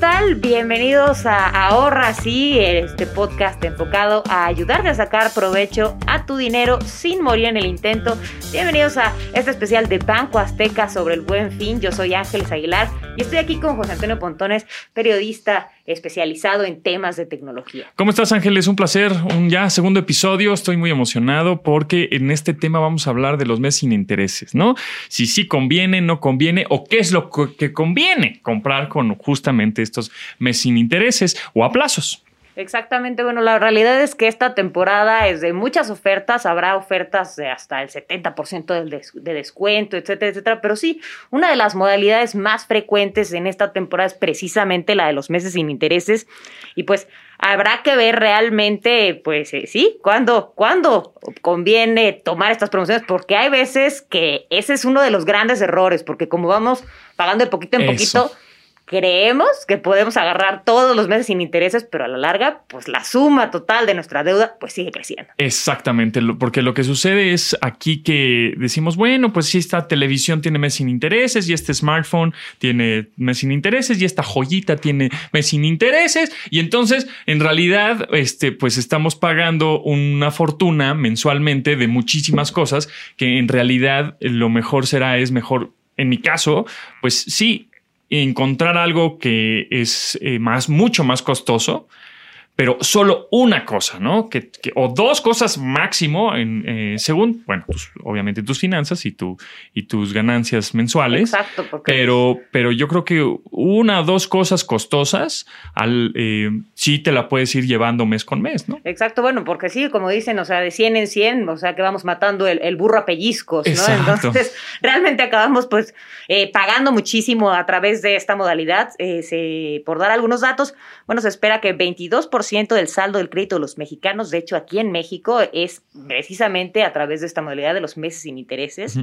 tal? Bienvenidos a Ahorra Sí, este podcast enfocado a ayudarte a sacar provecho a tu dinero sin morir en el intento. Bienvenidos a este especial de Banco Azteca sobre el buen fin. Yo soy Ángeles Aguilar y estoy aquí con José Antonio Pontones, periodista especializado en temas de tecnología. ¿Cómo estás, Ángeles? Un placer. Un ya segundo episodio. Estoy muy emocionado porque en este tema vamos a hablar de los meses sin intereses, ¿no? Si sí conviene, no conviene o qué es lo que conviene comprar con justamente estos meses sin intereses o a plazos. Exactamente, bueno, la realidad es que esta temporada es de muchas ofertas, habrá ofertas de hasta el 70% de descuento, etcétera, etcétera, pero sí, una de las modalidades más frecuentes en esta temporada es precisamente la de los meses sin intereses y pues habrá que ver realmente, pues eh, sí, cuándo, cuándo conviene tomar estas promociones, porque hay veces que ese es uno de los grandes errores, porque como vamos pagando de poquito en poquito, creemos que podemos agarrar todos los meses sin intereses, pero a la larga, pues la suma total de nuestra deuda pues sigue creciendo. Exactamente, porque lo que sucede es aquí que decimos, bueno, pues si esta televisión tiene mes sin intereses y este smartphone tiene mes sin intereses y esta joyita tiene mes sin intereses y entonces en realidad este pues estamos pagando una fortuna mensualmente de muchísimas cosas que en realidad lo mejor será es mejor en mi caso, pues sí, encontrar algo que es eh, más, mucho más costoso, pero solo una cosa, ¿no? Que, o dos cosas máximo, en, eh, según, bueno, pues, obviamente tus finanzas y, tu, y tus ganancias mensuales. Exacto. Pero, pero yo creo que una o dos cosas costosas, al, eh, sí te la puedes ir llevando mes con mes, ¿no? Exacto, bueno, porque sí, como dicen, o sea, de 100 en 100, o sea, que vamos matando el, burro a pellizcos, ¿no? Entonces, realmente acabamos pues eh, pagando muchísimo a través de esta modalidad. por dar algunos datos, bueno, se espera que 22% del saldo del crédito de los mexicanos, de hecho aquí en México, es precisamente a través de esta modalidad de los meses sin intereses.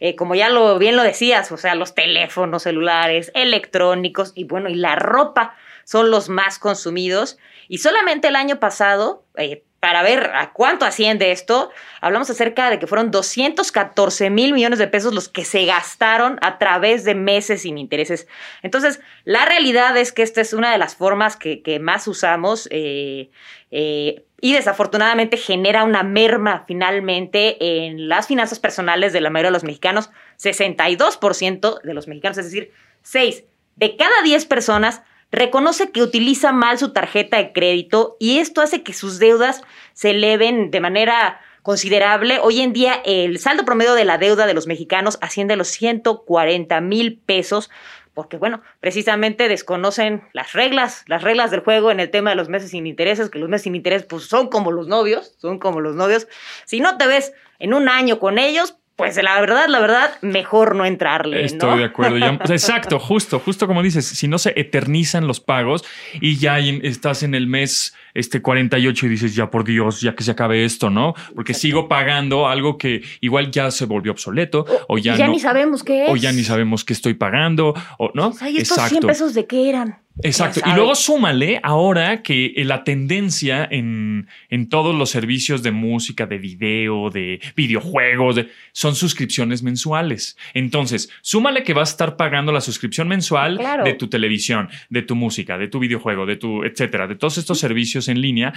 Eh, como ya lo bien lo decías, o sea, los teléfonos celulares, electrónicos y bueno, y la ropa son los más consumidos. Y solamente el año pasado, eh, para ver a cuánto asciende esto, hablamos acerca de que fueron 214 mil millones de pesos los que se gastaron a través de meses sin intereses. Entonces, la realidad es que esta es una de las formas que, más usamos eh, eh, y desafortunadamente genera una merma finalmente en las finanzas personales de la mayoría de los mexicanos. 62% de los mexicanos, es decir, 6 de cada 10 personas reconoce que utiliza mal su tarjeta de crédito y esto hace que sus deudas se eleven de manera considerable. Hoy en día el saldo promedio de la deuda de los mexicanos asciende a los 140 mil pesos porque bueno, precisamente desconocen las reglas, las reglas del juego en el tema de los meses sin intereses, que los meses sin interés pues son como los novios, son como los novios. Si no te ves en un año con ellos, pues la verdad, la verdad, mejor no entrarle. Estoy de acuerdo. Pues, exacto, justo, justo como dices, si no se eternizan los pagos y ya estás en el mes este 48 y dices, ya por Dios, ya que se acabe esto, ¿no? Porque sigo pagando algo que igual ya se volvió obsoleto o, ya, ya ni sabemos qué es. O ya ni sabemos qué estoy pagando, o no. Pues, estos 100 pesos de qué eran. Exacto. Y luego súmale ahora que eh, la tendencia en, en, todos los servicios de música, de video, de videojuegos, son suscripciones mensuales. Entonces, súmale que vas a estar pagando la suscripción mensual de tu televisión, de tu música, de tu videojuego, de tu, etcétera, de todos estos servicios en línea,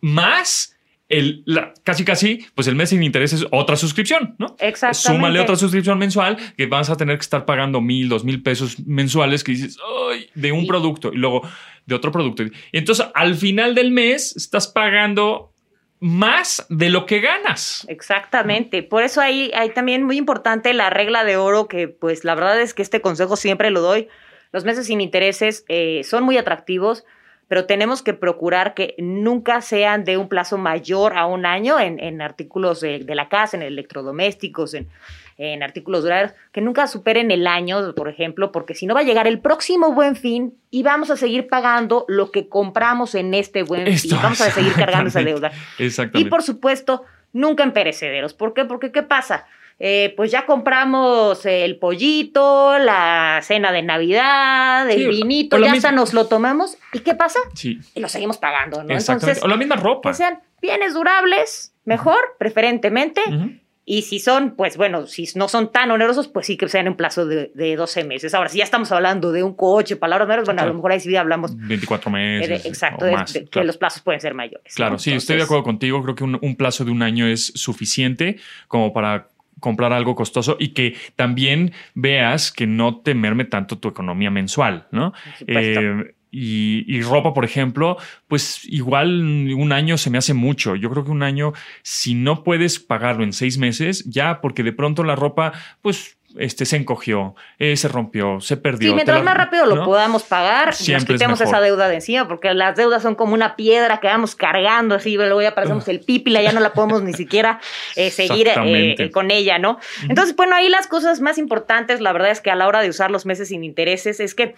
más el, casi casi, pues el mes sin interés es otra suscripción, ¿no? Exactamente. Súmale otra suscripción mensual que vas a tener que estar pagando mil, dos mil pesos mensuales que dices, ay, de un producto y luego de otro producto. Y entonces al final del mes estás pagando más de lo que ganas. Exactamente. Por eso hay, hay también muy importante la regla de oro que pues la verdad es que este consejo siempre lo doy. Los meses sin intereses eh, son muy atractivos pero tenemos que procurar que nunca sean de un plazo mayor a un año en, artículos de, la casa, en electrodomésticos, en, en artículos duraderos, que nunca superen el año, por ejemplo, porque si no va a llegar el próximo buen fin y vamos a seguir pagando lo que compramos en este buen fin. Vamos a seguir cargando esa deuda. Exactamente. Y por supuesto, nunca en perecederos. ¿Por qué? Porque ¿qué pasa? Eh, pues ya compramos el pollito, la cena de Navidad, el vinito, ya hasta nos lo tomamos. ¿Y qué pasa? Sí. Y lo seguimos pagando, ¿no? Entonces, o la misma ropa. Que sean bienes durables, mejor, preferentemente. Y si son, pues bueno, si no son tan onerosos, pues sí que sean en plazo de, de 12 meses. Ahora, si ya estamos hablando de un coche, palabras menos, bueno, a lo mejor ahí sí hablamos. 24 meses. exacto, que los plazos pueden ser mayores. Claro, sí, estoy de acuerdo contigo. Creo que un, plazo de un año es suficiente como para comprar algo costoso y que también veas que no te merme tanto tu economía mensual, ¿no? Eh, y, ropa, por ejemplo, pues igual un año se me hace mucho. Yo creo que un año, si no puedes pagarlo en seis meses, ya porque de pronto la ropa, pues este, se encogió, eh, se rompió, se perdió. Sí, mientras más rápido lo podamos pagar, Siempre nos quitemos esa deuda de encima, porque las deudas son como una piedra que vamos cargando, así luego ya parecemos el pípila, ya no la podemos ni siquiera eh, seguir eh, con ella, ¿no? Entonces, bueno, ahí las cosas más importantes, la verdad es que a la hora de usar los meses sin intereses, es que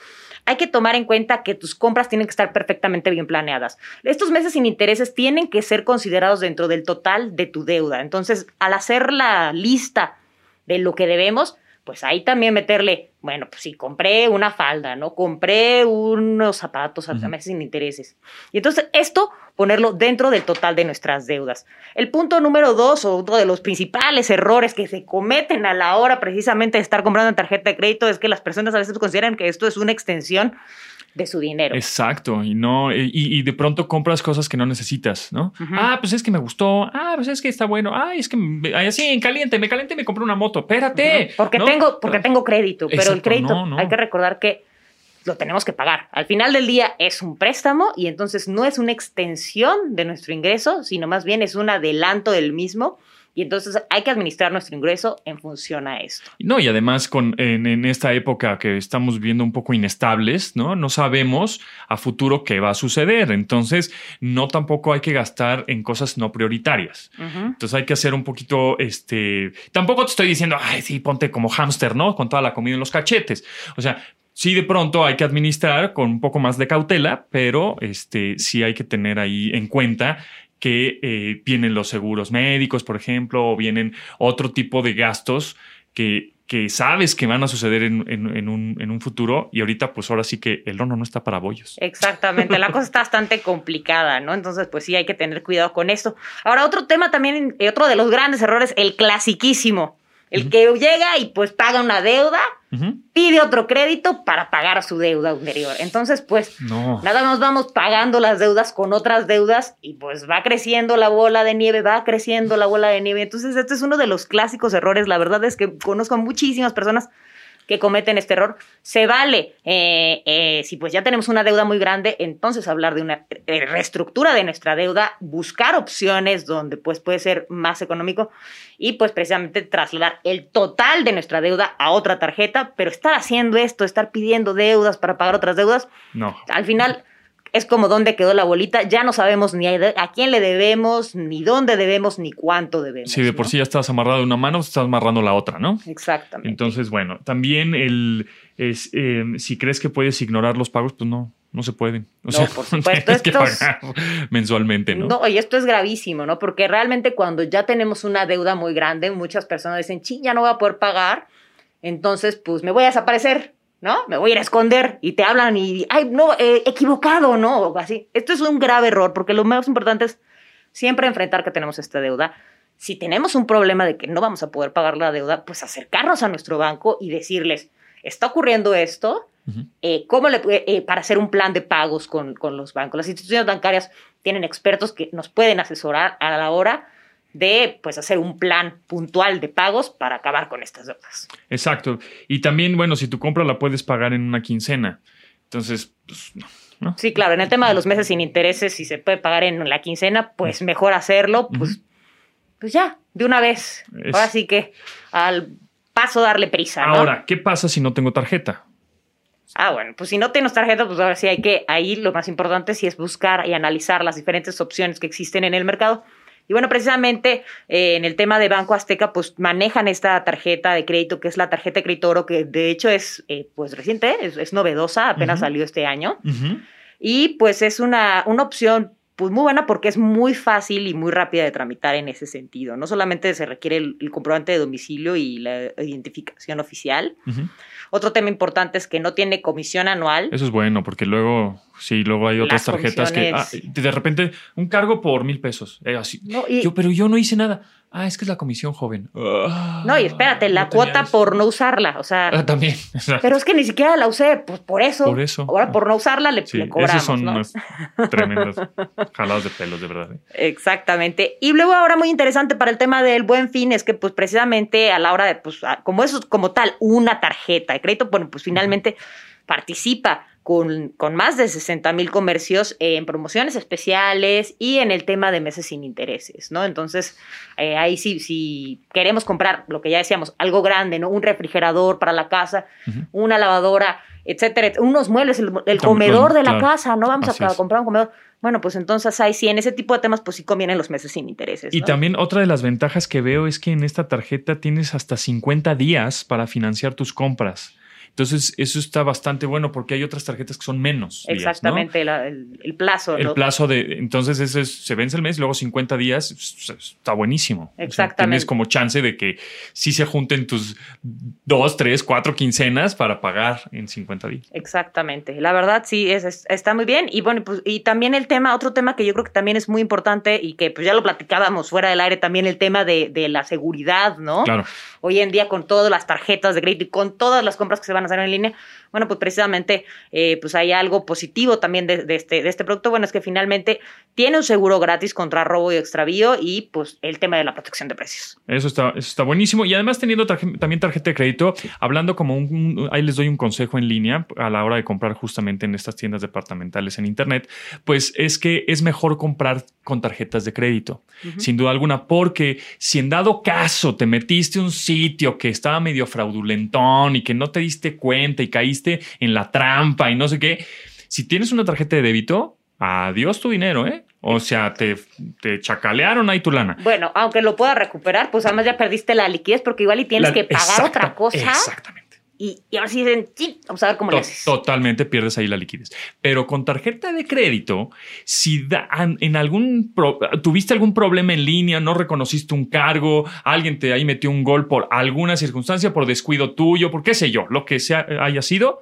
hay que tomar en cuenta que tus compras tienen que estar perfectamente bien planeadas. Estos meses sin intereses tienen que ser considerados dentro del total de tu deuda. Entonces, al hacer la lista de lo que debemos, pues ahí también meterle, bueno, pues sí, compré una falda, ¿no? Compré unos zapatos a meses sin intereses. Y entonces esto ponerlo dentro del total de nuestras deudas. El punto número dos, o uno de los principales errores que se cometen a la hora precisamente de estar comprando en tarjeta de crédito, es que las personas a veces consideran que esto es una extensión de su dinero. Exacto, y no, y, de pronto compras cosas que no necesitas, ¿no? Ah, pues es que me gustó, ah, pues es que está bueno, ah, es que así en caliente, me caliente y me compré una moto, espérate. Porque tengo, porque tengo crédito, pero el crédito hay que recordar que lo tenemos que pagar. Al final del día es un préstamo y entonces no es una extensión de nuestro ingreso, sino más bien es un adelanto del mismo y entonces hay que administrar nuestro ingreso en función a esto. No, y además con, en, esta época que estamos viendo un poco inestables, ¿no? No sabemos a futuro qué va a suceder. Entonces, no tampoco hay que gastar en cosas no prioritarias. Entonces hay que hacer un poquito, este, tampoco te estoy diciendo, ay, sí, ponte como hámster, ¿no? Con toda la comida en los cachetes. O sea, sí de pronto hay que administrar con un poco más de cautela, pero este, sí hay que tener ahí en cuenta que eh, vienen los seguros médicos, por ejemplo, o vienen otro tipo de gastos que, que sabes que van a suceder en, un, en, un, futuro y ahorita pues ahora sí que el horno no está para bollos. Exactamente, la cosa está bastante complicada, ¿no? Entonces pues sí hay que tener cuidado con esto. Ahora otro tema también, eh, otro de los grandes errores, el clasiquísimo, el que llega y pues paga una deuda, pide otro crédito para pagar su deuda anterior. Entonces, pues nada más vamos pagando las deudas con otras deudas y pues va creciendo la bola de nieve, va creciendo la bola de nieve. Entonces, este es uno de los clásicos errores. La verdad es que conozco a muchísimas personas que cometen este error. Se vale, eh, eh, si pues ya tenemos una deuda muy grande, entonces hablar de una reestructura de nuestra deuda, buscar opciones donde pues puede ser más económico y pues precisamente trasladar el total de nuestra deuda a otra tarjeta, pero estar haciendo esto, estar pidiendo deudas para pagar otras deudas, no. Al final es como dónde quedó la bolita, ya no sabemos ni a, quién le debemos, ni dónde debemos, ni cuánto debemos. Sí, de por sí ya estás amarrado de una mano, estás amarrando la otra, ¿no? Exactamente. Entonces, bueno, también el es, eh, si crees que puedes ignorar los pagos, pues no, no se pueden. O no, por supuesto. Tienes que pagar mensualmente, ¿no? No, y esto es gravísimo, ¿no? Porque realmente cuando ya tenemos una deuda muy grande, muchas personas dicen, ching, ya no voy a poder pagar, entonces, pues me voy a desaparecer. ¿No? Me voy a ir a esconder y te hablan y, ay, no, eh, equivocado, ¿no? O así. Esto es un grave error porque lo más importante es siempre enfrentar que tenemos esta deuda. Si tenemos un problema de que no vamos a poder pagar la deuda, pues acercarnos a nuestro banco y decirles, está ocurriendo esto, eh, ¿cómo le eh, para hacer un plan de pagos con, con los bancos? Las instituciones bancarias tienen expertos que nos pueden asesorar a la hora de pues hacer un plan puntual de pagos para acabar con estas deudas. Exacto. Y también, bueno, si tu compra la puedes pagar en una quincena. Entonces, pues no. Sí, claro, en el tema de los meses sin intereses, si se puede pagar en la quincena, pues mejor hacerlo, pues, pues ya, de una vez. Ahora sí que al paso darle prisa. Ahora, ¿qué pasa si no tengo tarjeta? Ah, bueno, pues si no tienes tarjeta, pues ahora sí hay que, ahí lo más importante sí es buscar y analizar las diferentes opciones que existen en el mercado y bueno, precisamente eh, en el tema de Banco Azteca, pues manejan esta tarjeta de crédito, que es la tarjeta de crédito oro, que de hecho es eh, pues reciente, es, novedosa, apenas salió este año. Y pues es una, una opción pues muy buena porque es muy fácil y muy rápida de tramitar en ese sentido. No solamente se requiere el, comprobante de domicilio y la identificación oficial. Otro tema importante es que no tiene comisión anual. Eso es bueno porque luego, sí, luego hay otras tarjetas que ah, de repente un cargo por mil pesos. Eh, así. yo, pero yo no hice nada. Ah, es que es la comisión joven. no, y espérate, la cuota por no usarla, o sea. Ah, también. Pero es que ni siquiera la usé, pues por eso. Por eso. Ahora por no usarla le, cobramos. Esos son ¿no? unas tremendas jaladas de pelos, de verdad. ¿eh? Exactamente. Y luego ahora muy interesante para el tema del buen fin es que pues precisamente a la hora de, pues, como eso como tal, una tarjeta de crédito, bueno, pues finalmente participa con, con, más de 60 mil comercios en promociones especiales y en el tema de meses sin intereses, ¿no? Entonces, eh, ahí sí, si queremos comprar lo que ya decíamos, algo grande, ¿no? Un refrigerador para la casa, una lavadora, etcétera, unos muebles, el, comedor de la casa, ¿no? Vamos a, comprar un comedor. Bueno, pues entonces ahí sí, en ese tipo de temas, pues sí convienen los meses sin intereses. Y también otra de las ventajas que veo es que en esta tarjeta tienes hasta 50 días para financiar tus compras. Entonces, eso está bastante bueno porque hay otras tarjetas que son menos. Exactamente, el, plazo. El plazo de. Entonces, ese se vence el mes, luego 50 días, está buenísimo. Exactamente. tienes como chance de que sí se junten tus dos, tres, cuatro quincenas para pagar en 50 días. Exactamente. La verdad, sí, es, está muy bien. Y bueno, pues, y también el tema, otro tema que yo creo que también es muy importante y que pues ya lo platicábamos fuera del aire, también el tema de, de la seguridad, ¿no? Claro. Hoy en día, con todas las tarjetas de crédito y con todas las compras que se van a hacer en línea, bueno, pues precisamente eh, pues hay algo positivo también de, este, de este producto. Bueno, es que finalmente tiene un seguro gratis contra robo y extravío y pues el tema de la protección de precios. Eso está, eso está buenísimo. Y además teniendo también tarjeta de crédito, hablando como un, ahí les doy un consejo en línea a la hora de comprar justamente en estas tiendas departamentales en Internet, pues es que es mejor comprar con tarjetas de crédito, sin duda alguna, porque si en dado caso te metiste un sitio que estaba medio fraudulentón y que no te diste cuenta y caíste en la trampa y no sé qué. Si tienes una tarjeta de débito, adiós tu dinero, ¿eh? O sea, te, te chacalearon ahí tu lana. Bueno, aunque lo puedas recuperar, pues además ya perdiste la liquidez porque igual y tienes que pagar otra cosa. Exactamente. Y, ahora sí dicen, sí, vamos a ver cómo lo haces. Totalmente pierdes ahí la liquidez. Pero con tarjeta de crédito, si en algún tuviste algún problema en línea, no reconociste un cargo, alguien te ahí metió un gol por alguna circunstancia, por descuido tuyo, por qué sé yo, lo que sea haya sido,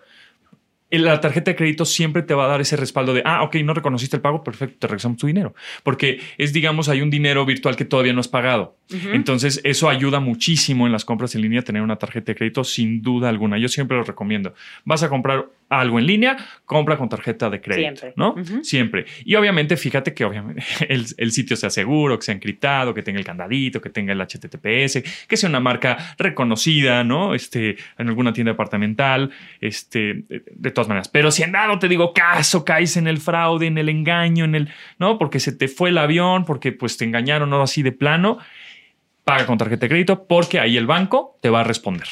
la tarjeta de crédito siempre te va a dar ese respaldo de, ah, ok, no reconociste el pago, perfecto, te regresamos tu dinero. Porque es, digamos, hay un dinero virtual que todavía no has pagado. Entonces, eso ayuda muchísimo en las compras en línea, tener una tarjeta de crédito, sin duda alguna. Yo siempre lo recomiendo. Vas a comprar algo en línea, compra con tarjeta de crédito, Siempre. ¿no? Siempre. Y obviamente, fíjate que obviamente el, sitio sea seguro, que sea encriptado, que tenga el candadito, que tenga el HTTPS, que sea una marca reconocida, ¿no? Este, en alguna tienda departamental, este, de todas maneras. Pero si en dado te digo caso, caes en el fraude, en el engaño, en el, ¿no? Porque se te fue el avión, porque pues te engañaron, ¿no? Así de plano, paga con tarjeta de crédito, porque ahí el banco te va a responder.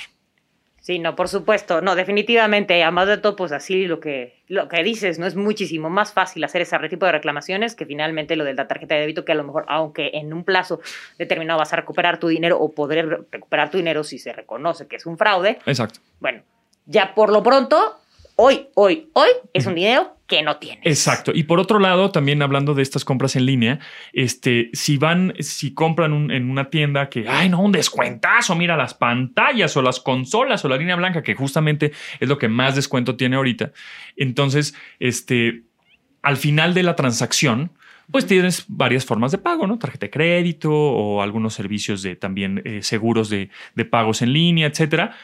Sí, no, por supuesto. No, definitivamente. Además de todo, pues así lo que, lo que dices, ¿no? Es muchísimo más fácil hacer ese tipo de reclamaciones que finalmente lo de la tarjeta de débito, que a lo mejor, aunque en un plazo determinado vas a recuperar tu dinero o poder recuperar tu dinero si se reconoce que es un fraude. Exacto. Bueno, ya por lo pronto hoy, hoy, hoy es un dinero que no tienes. Exacto. Y por otro lado, también hablando de estas compras en línea, este, si van, si compran en una tienda que, ay, no, un descuentazo, mira las pantallas o las consolas o la línea blanca, que justamente es lo que más descuento tiene ahorita. Entonces, este, al final de la transacción, pues tienes varias formas de pago, ¿no? Tarjeta de crédito o algunos servicios de también eh, seguros de, de pagos en línea, etcétera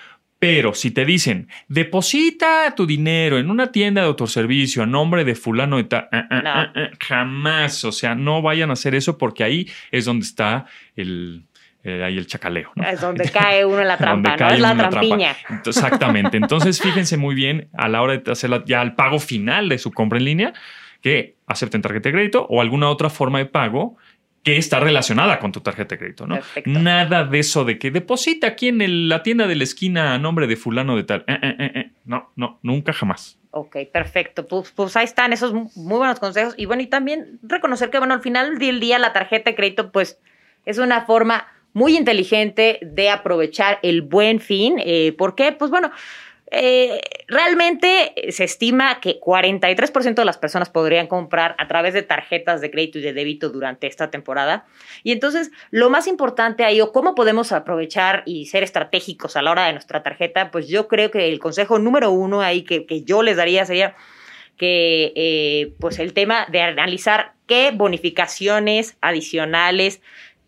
pero si te dicen, deposita tu dinero en una tienda de autoservicio a nombre de fulano de tal, eh, eh, eh, jamás, o sea, no vayan a hacer eso porque ahí es donde está el, ahí el chacaleo. Es donde cae uno en la trampa, ¿no? Es la trampiña. Exactamente. Entonces, fíjense muy bien a la hora de hacer ya el pago final de su compra en línea, que acepten tarjeta de crédito o alguna otra forma de pago que está relacionada con tu tarjeta de crédito, ¿no? Nada de eso de que deposita aquí en la tienda de la esquina a nombre de fulano de tal. Eh, eh, eh, no, no, nunca jamás. Ok, perfecto. Pues, pues, ahí están esos muy buenos consejos. Y bueno, y también reconocer que, bueno, al final del día la tarjeta de crédito, pues, es una forma muy inteligente de aprovechar el buen fin. ¿Por qué? Pues bueno, eh, realmente se estima que 43% de las personas podrían comprar a través de tarjetas de crédito y de débito durante esta temporada. Y entonces, lo más importante ahí, o cómo podemos aprovechar y ser estratégicos a la hora de nuestra tarjeta, pues yo creo que el consejo número uno ahí que, yo les daría sería que eh, pues el tema de analizar qué bonificaciones adicionales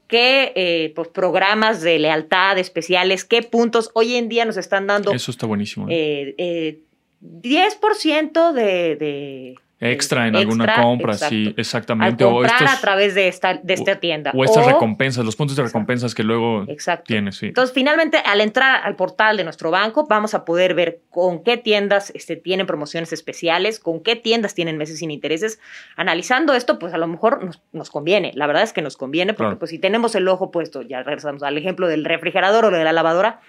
qué eh, pues, programas de lealtad especiales, qué puntos hoy en día nos están dando. Eso está buenísimo. ¿eh? Eh, 10% de, de extra en alguna compra, sí, exactamente. Al comprar o a través de esta, de esta tienda. O estas recompensas, los puntos de recompensas que luego tienes, sí. Entonces, finalmente, al entrar al portal de nuestro banco, vamos a poder ver con qué tiendas este, tienen promociones especiales, con qué tiendas tienen meses sin intereses. Analizando esto, pues a lo mejor nos, conviene. La verdad es que nos conviene porque pues si tenemos el ojo puesto, ya regresamos al ejemplo del refrigerador o de la lavadora,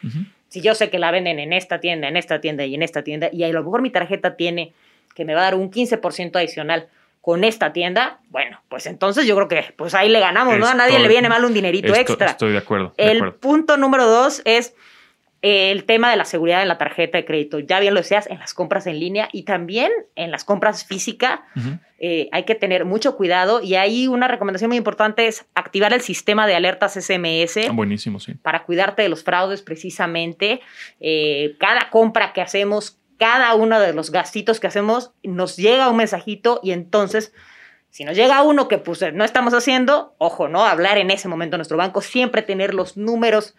si yo sé que la venden en esta tienda, en esta tienda y en esta tienda, y a lo mejor mi tarjeta tiene que me va a dar un 15% adicional con esta tienda, bueno, pues entonces yo creo que pues ahí le ganamos, ¿no? A nadie le viene mal un dinerito extra. Estoy de acuerdo. el punto número dos es el tema de la seguridad en la tarjeta de crédito. Ya bien lo decías, en las compras en línea y también en las compras físicas eh, hay que tener mucho cuidado y ahí una recomendación muy importante es activar el sistema de alertas SMS. Ah, buenísimo, sí. Para cuidarte de los fraudes precisamente. Eh, cada compra que hacemos cada uno de los gastitos que hacemos, nos llega un mensajito y entonces, si nos llega uno que pues no estamos haciendo, ojo, ¿no? Hablar en ese momento a nuestro banco, siempre tener los números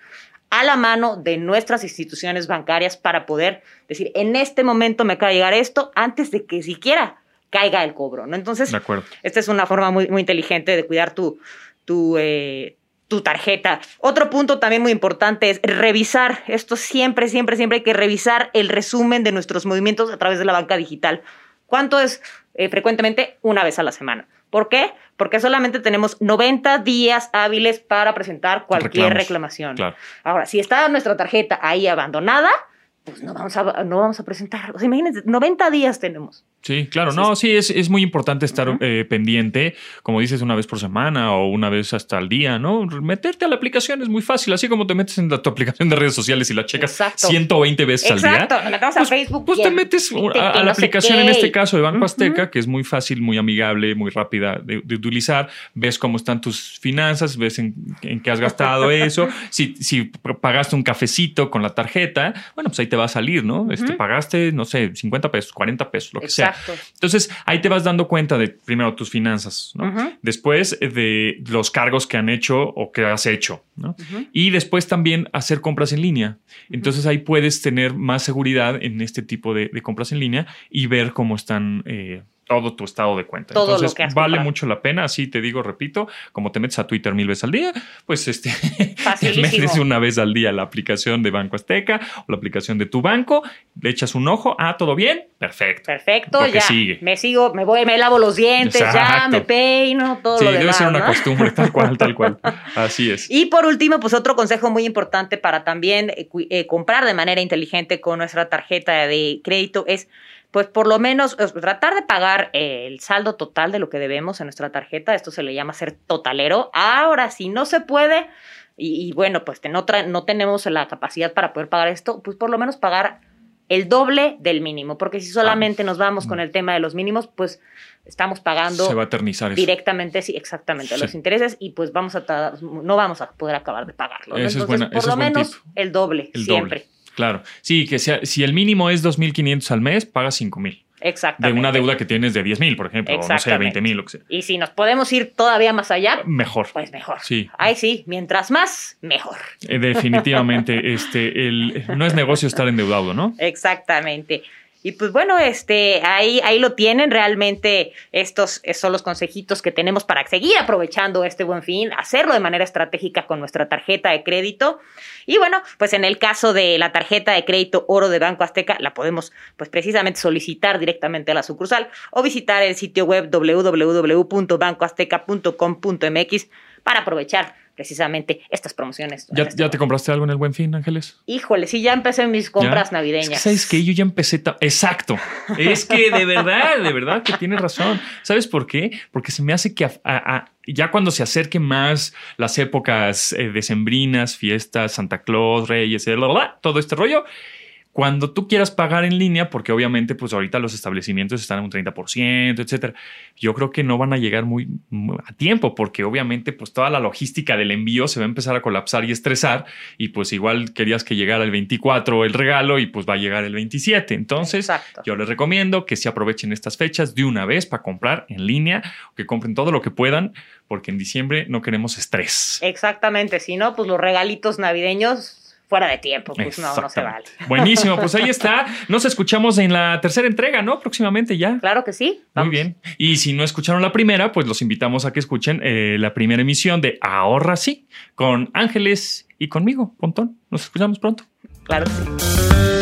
a la mano de nuestras instituciones bancarias para poder decir, en este momento me acaba de llegar esto antes de que siquiera caiga el cobro, ¿no? Entonces, esta es una forma muy, muy inteligente de cuidar tu, tu, eh, tu tarjeta. Otro punto también muy importante es revisar, esto siempre, siempre, siempre hay que revisar el resumen de nuestros movimientos a través de la banca digital. ¿Cuánto es eh, frecuentemente? Una vez a la semana. ¿Por qué? Porque solamente tenemos 90 días hábiles para presentar cualquier reclamación. Ahora, si está nuestra tarjeta ahí abandonada, pues no vamos a, no vamos a presentar. O sea, imagínense, 90 días tenemos. Sí, claro, no, sí, es, es muy importante estar eh, pendiente, como dices, una vez por semana o una vez hasta el día, ¿no? Meterte a la aplicación es muy fácil, así como te metes en tu aplicación de redes sociales y la checas 120 veces al día. Exacto, metemos a pues, Facebook. Pues te metes a, la aplicación, en este caso de Banco Azteca, que es muy fácil, muy amigable, muy rápida de, utilizar. Ves cómo están tus finanzas, ves en, qué has gastado eso. si, si pagaste un cafecito con la tarjeta, bueno, pues ahí te va a salir, ¿no? Este, Pagaste, no sé, 50 pesos, 40 pesos, lo que sea. Entonces, ahí te vas dando cuenta de, primero, tus finanzas, ¿no? Después de los cargos que han hecho o que has hecho, ¿no? Y después también hacer compras en línea. Entonces, ahí puedes tener más seguridad en este tipo de, compras en línea y ver cómo están... Eh, todo tu estado de cuenta. Entonces, vale mucho la pena, así te digo, repito, como te metes a Twitter mil veces al día, pues este, te metes una vez al día la aplicación de Banco Azteca o la aplicación de tu banco, le echas un ojo, ah, todo bien, perfecto. Perfecto, ya. Me sigo, me voy, me lavo los dientes, ya, me peino, todo lo demás. Sí, debe ser una costumbre, tal cual, tal cual. Así es. Y por último, pues otro consejo muy importante para también eh, eh, comprar de manera inteligente con nuestra tarjeta de crédito es pues por lo menos tratar de pagar el saldo total de lo que debemos en nuestra tarjeta. Esto se le llama ser totalero. Ahora, si no se puede, y, bueno, pues no, no tenemos la capacidad para poder pagar esto, pues por lo menos pagar el doble del mínimo, porque si solamente nos vamos con el tema de los mínimos, pues estamos pagando se va a eternizar directamente, sí, exactamente, los intereses y pues vamos a no vamos a poder acabar de pagarlo. Eso es buena, por lo menos el doble siempre. Claro. Sí, que sea, si el mínimo es 2.500 al mes, pagas 5.000. Exactamente. De una deuda que tienes de 10.000, por ejemplo, o no sé, 20.000, lo que sea. Y si nos podemos ir todavía más allá, mejor. Pues mejor. Sí. Ahí sí, mientras más, mejor. Eh, definitivamente, este, el, no es negocio estar endeudado, ¿no? Exactamente. Y pues bueno, este, ahí, ahí lo tienen. Realmente estos son los consejitos que tenemos para seguir aprovechando este buen fin, hacerlo de manera estratégica con nuestra tarjeta de crédito. Y bueno, pues en el caso de la tarjeta de crédito oro de Banco Azteca, la podemos pues precisamente solicitar directamente a la sucursal o visitar el sitio web www.bancoazteca.com.mx para aprovechar precisamente estas promociones. ¿Ya, ¿Ya te compraste algo en el Buen Fin, Ángeles? Híjole, sí, ya empecé mis compras navideñas. ¿Sabes qué? Yo ya empecé. Exacto. Es que de verdad, de verdad que tienes razón. ¿Sabes por qué? Porque se me hace que ya cuando se acerquen más las épocas eh, decembrinas, fiestas, Santa Claus, Reyes, todo este rollo, cuando tú quieras pagar en línea, porque obviamente pues ahorita los establecimientos están en un 30%, etcétera, yo creo que no van a llegar muy, a tiempo porque obviamente pues toda la logística del envío se va a empezar a colapsar y estresar y pues igual querías que llegara el 24 el regalo y pues va a llegar el 27. Entonces yo les recomiendo que se aprovechen estas fechas de una vez para comprar en línea, que compren todo lo que puedan porque en diciembre no queremos estrés. Exactamente, si no pues los regalitos navideños fuera de tiempo, pues no, no se vale. Buenísimo, pues ahí está. Nos escuchamos en la tercera entrega, ¿no? Próximamente ya. Claro que sí. Muy bien. Y si no escucharon la primera, pues los invitamos a que escuchen eh, la primera emisión de Ahorra Sí con Ángeles y conmigo, Pontón. Nos escuchamos pronto. Claro que sí.